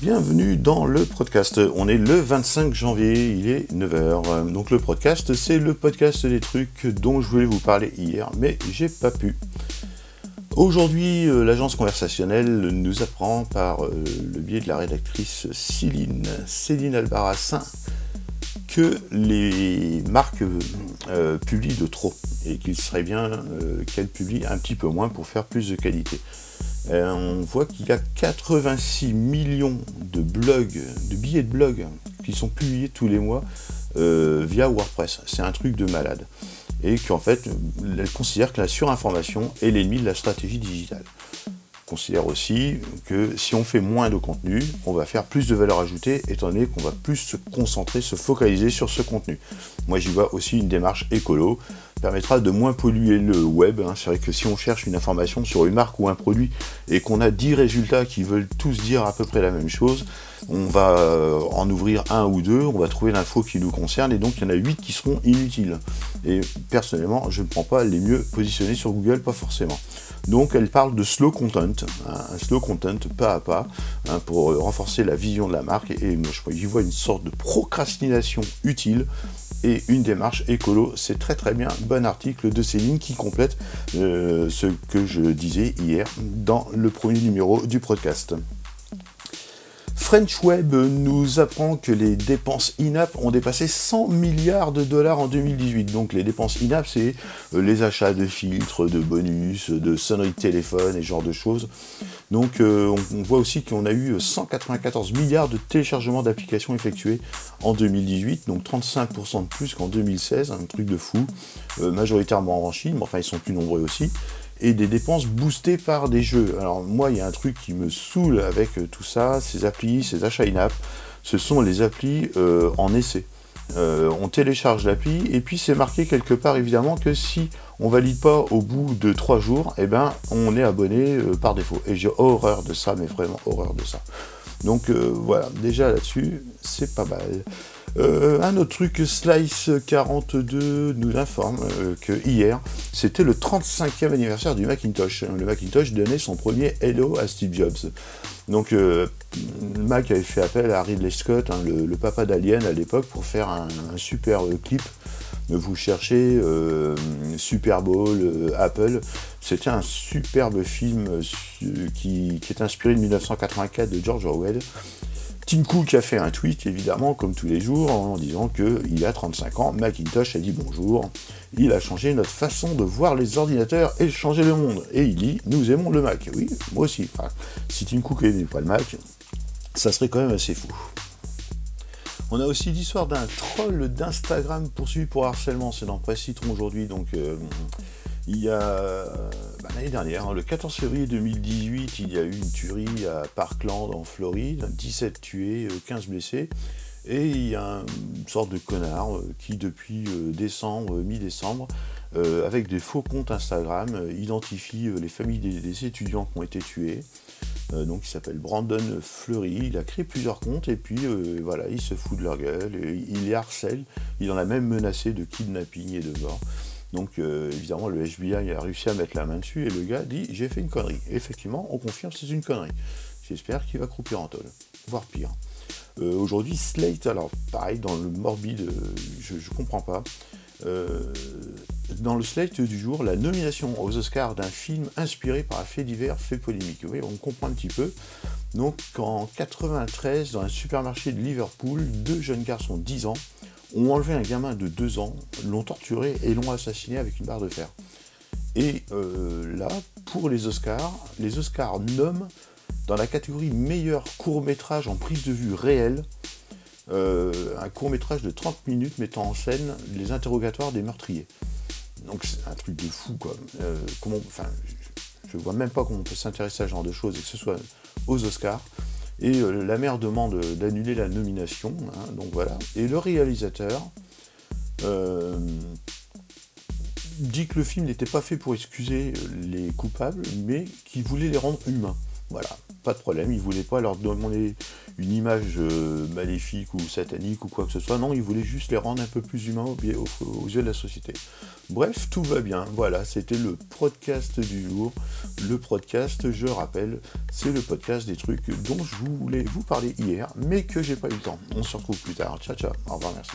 Bienvenue dans le podcast. On est le 25 janvier, il est 9h. Donc le podcast, c'est le podcast des trucs dont je voulais vous parler hier, mais j'ai pas pu. Aujourd'hui, euh, l'agence conversationnelle nous apprend par euh, le biais de la rédactrice Céline, Céline Albarassin que les marques euh, publient de trop et qu'il serait bien qu'elles publient un petit peu moins pour faire plus de qualité. On voit qu'il y a 86 millions de blogs, de billets de blog qui sont publiés tous les mois via WordPress. C'est un truc de malade et qu'en fait, elle considère que la surinformation est l'ennemi de la stratégie digitale. Elle considère aussi que si on fait moins de contenu, on va faire plus de valeur ajoutée, étant donné qu'on va plus se concentrer, se focaliser sur ce contenu. Moi, j'y vois aussi une démarche écolo, permettra de moins polluer le web. Hein. C'est vrai que si on cherche une information sur une marque ou un produit et qu'on a 10 résultats qui veulent tous dire à peu près la même chose, on va euh, en ouvrir un ou deux, on va trouver l'info qui nous concerne, et donc il y en a 8 qui seront inutiles. Et personnellement, je ne prends pas les mieux positionnés sur Google, pas forcément. Donc elle parle de slow content, hein, un slow content pas à pas, hein, pour renforcer la vision de la marque, et, moi j'y vois une sorte de procrastination utile et une démarche écolo. C'est très très bien. Bon article de Céline qui complète euh, ce que je disais hier dans le premier numéro du podcast. French Web nous apprend que les dépenses INAP ont dépassé 100 milliards de dollars en 2018. Donc les dépenses INAP, c'est euh, les achats de filtres, de bonus, de sonneries de téléphone et ce genre de choses. Donc euh, on, voit aussi qu'on a eu 194 milliards de téléchargements d'applications effectués en 2018, donc 35% de plus qu'en 2016, un truc de fou, euh, majoritairement en Chine, mais enfin ils sont plus nombreux aussi et des dépenses boostées par des jeux. Alors moi, il y a un truc qui me saoule avec euh, tout ça, ces applis, ces achats in-app, ce sont les applis en essai. Euh, on télécharge l'appli et puis c'est marqué quelque part évidemment que si on valide pas au bout de trois jours, eh ben on est abonné par défaut. Et j'ai horreur de ça, mais vraiment horreur de ça. Donc voilà, déjà là-dessus, c'est pas mal. Euh, un autre truc, Slice42 nous informe euh, que hier, c'était le 35e anniversaire du Macintosh. Le Macintosh donnait son premier Hello à Steve Jobs. Donc euh, Mac avait fait appel à Ridley Scott, hein, le, papa d'Alien à l'époque, pour faire un, super clip. Vous cherchez Super Bowl, Apple. C'était un superbe film qui, qui est inspiré de 1984 de George Orwell. Tim Cook a fait un tweet, évidemment, comme tous les jours, en disant qu'il a 35 ans, Macintosh a dit bonjour, il a changé notre façon de voir les ordinateurs et changé le monde. Et il dit, nous aimons le Mac. Oui, moi aussi. si Tim Cook n'aimait pas le Mac, ça serait quand même assez fou. On a aussi l'histoire d'un troll d'Instagram poursuivi pour harcèlement, c'est dans Presse Citron aujourd'hui, donc... Euh, il y a bah, l'année dernière, hein, le 14 février 2018, il y a eu une tuerie à Parkland en Floride, 17 tués, 15 euh, blessés. Et il y a une sorte de connard euh, qui, depuis décembre, mi-décembre, avec des faux comptes Instagram, identifie les familles des, étudiants qui ont été tués. Donc il s'appelle Brandon Fleury, il a créé plusieurs comptes et puis voilà, il se fout de leur gueule, il les harcèle, il en a même menacé de kidnapping et de mort. Donc euh, évidemment, le FBI a réussi à mettre la main dessus et le gars dit j'ai fait une connerie. effectivement, on confirme c'est une connerie. J'espère qu'il va croupir en tôle, voire pire. Euh, aujourd'hui, Slate, alors pareil, dans le morbide, euh, je, ne comprends pas. Dans le Slate du jour, la nomination aux Oscars d'un film inspiré par un fait divers fait polémique. Oui, on comprend un petit peu. Donc en 93, dans un supermarché de Liverpool, deux jeunes garçons 10 ans ont enlevé un gamin de 2 ans, l'ont torturé et l'ont assassiné avec une barre de fer. Et euh, là, pour les Oscars, les Oscars nomment dans la catégorie meilleur court métrage en prise de vue réelle euh, un court métrage de 30 minutes mettant en scène les interrogatoires des meurtriers. Donc c'est un truc de fou quoi. Euh, comment, enfin, je ne vois même pas comment on peut s'intéresser à ce genre de choses et que ce soit aux Oscars. Et euh, la mère demande d'annuler la nomination, hein, donc voilà. Et le réalisateur dit que le film n'était pas fait pour excuser les coupables, mais qu'il voulait les rendre humains. Voilà, pas de problème. Ils voulaient pas leur demander une image euh, maléfique ou satanique ou quoi que ce soit. Non, ils voulaient juste les rendre un peu plus humains aux, yeux de la société. Bref, tout va bien. Voilà, c'était le podcast du jour. Le podcast, je rappelle, c'est le podcast des trucs dont je voulais vous parler hier, mais que j'ai pas eu le temps. On se retrouve plus tard. Ciao, ciao. Au revoir, merci.